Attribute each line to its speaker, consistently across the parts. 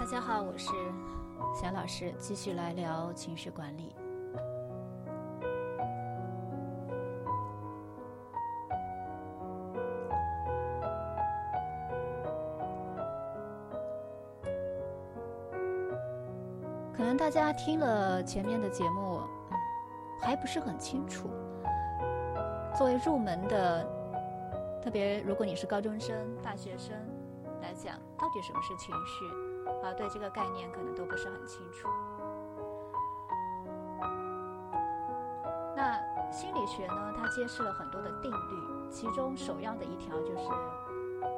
Speaker 1: 大家好，我是小老师，继续来聊情绪管理。可能大家听了前面的节目，还不是很清楚。作为入门的，特别如果你是高中生、大学生来讲，到底什么是情绪？啊，对这个概念可能都不是很清楚。那心理学呢，它揭示了很多的定律，其中首要的一条就是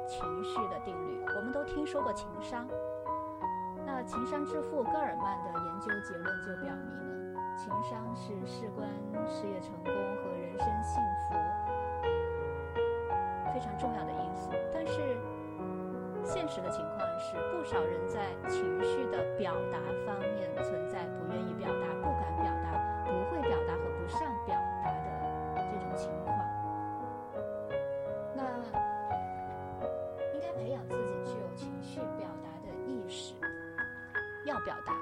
Speaker 1: 情绪的定律。我们都听说过情商。那情商之父戈尔曼的研究结论就表明了，情商是事关事业成功和人生幸福非常重要的一。现实的情况是，不少人在情绪的表达方面存在不愿意表达、不敢表达、不会表达和不善表达的这种情况。那应该培养自己具有情绪表达的意识。要表达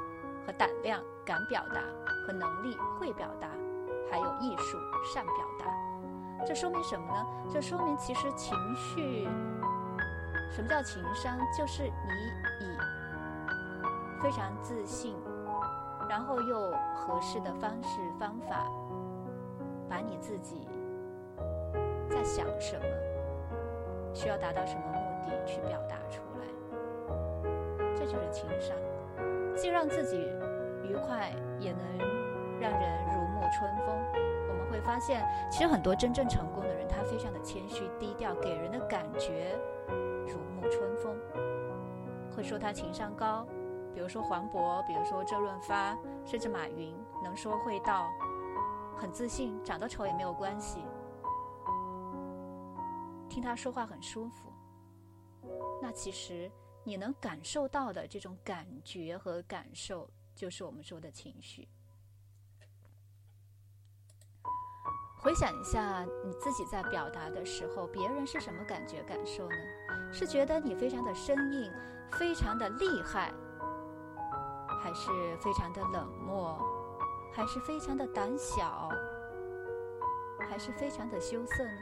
Speaker 1: 和胆量，敢表达和能力，会表达，还有艺术，善表达。这说明什么呢？这说明其实情绪，什么叫情商？就是你以非常自信，然后又合适的方式方法，把你自己在想什么，需要达到什么目的去表达出来。这就是情商。既让自己愉快，也能让人如沐春风。我们会发现，其实很多真正成功的人，他非常的谦虚低调，给人的感觉春风。会说他情商高，比如说黄渤，比如说周润发，甚至马云，能说会道，很自信，长得丑也没有关系。听他说话很舒服。那其实。你能感受到的这种感觉和感受，就是我们说的情绪。回想一下你自己在表达的时候，别人是什么感觉感受呢？是觉得你非常的生硬，非常的厉害，还是非常的冷漠，还是非常的胆小，还是非常的羞涩呢？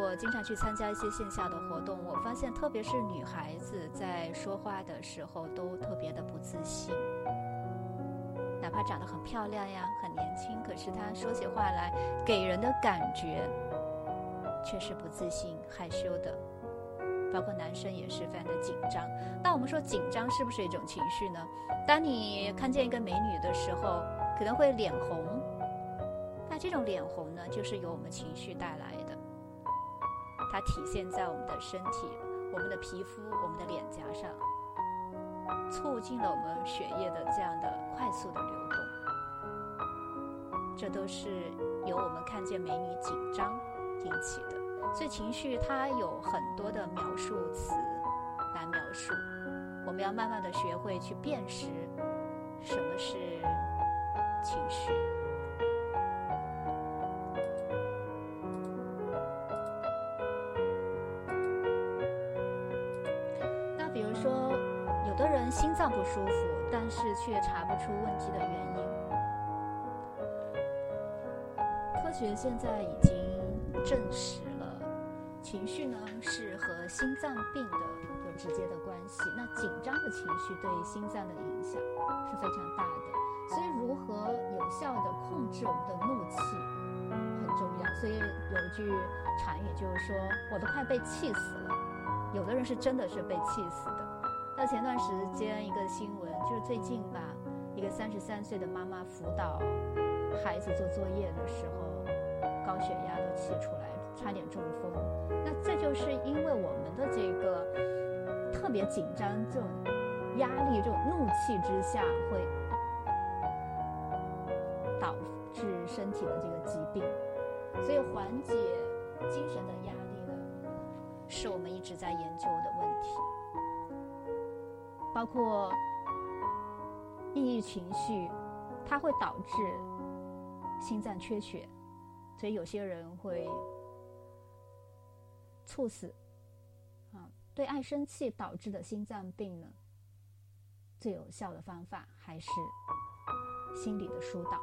Speaker 1: 我经常去参加一些线下的活动，我发现，特别是女孩子在说话的时候都特别的不自信。哪怕长得很漂亮呀，很年轻，可是她说起话来给人的感觉却是不自信、害羞的。包括男生也是非常的紧张。那我们说紧张是不是一种情绪呢？当你看见一个美女的时候，可能会脸红。那这种脸红呢，就是由我们情绪带来的。它体现在我们的身体、我们的皮肤、我们的脸颊上，促进了我们血液的这样的快速的流动。这都是由我们看见美女紧张引起的。所以情绪它有很多的描述词来描述，我们要慢慢的学会去辨识什么是情绪。的人心脏不舒服，但是却查不出问题的原因。科学现在已经证实了，情绪呢是和心脏病的有直接的关系。那紧张的情绪对心脏的影响是非常大的，所以如何有效的控制我们的怒气很重要。所以有一句禅语就是说：“我都快被气死了。”有的人是真的是被气死的。到前段时间一个新闻，就是最近吧，一个三十三岁的妈妈辅导孩子做作业的时候，高血压都气出来，差点中风。那这就是因为我们的这个特别紧张，这种压力、这种怒气之下，会导致身体的这个疾病。所以缓解精神的压力呢，是我们一直在研究的问题。包括抑郁情绪，它会导致心脏缺血，所以有些人会猝死。啊，对爱生气导致的心脏病呢，最有效的方法还是心理的疏导。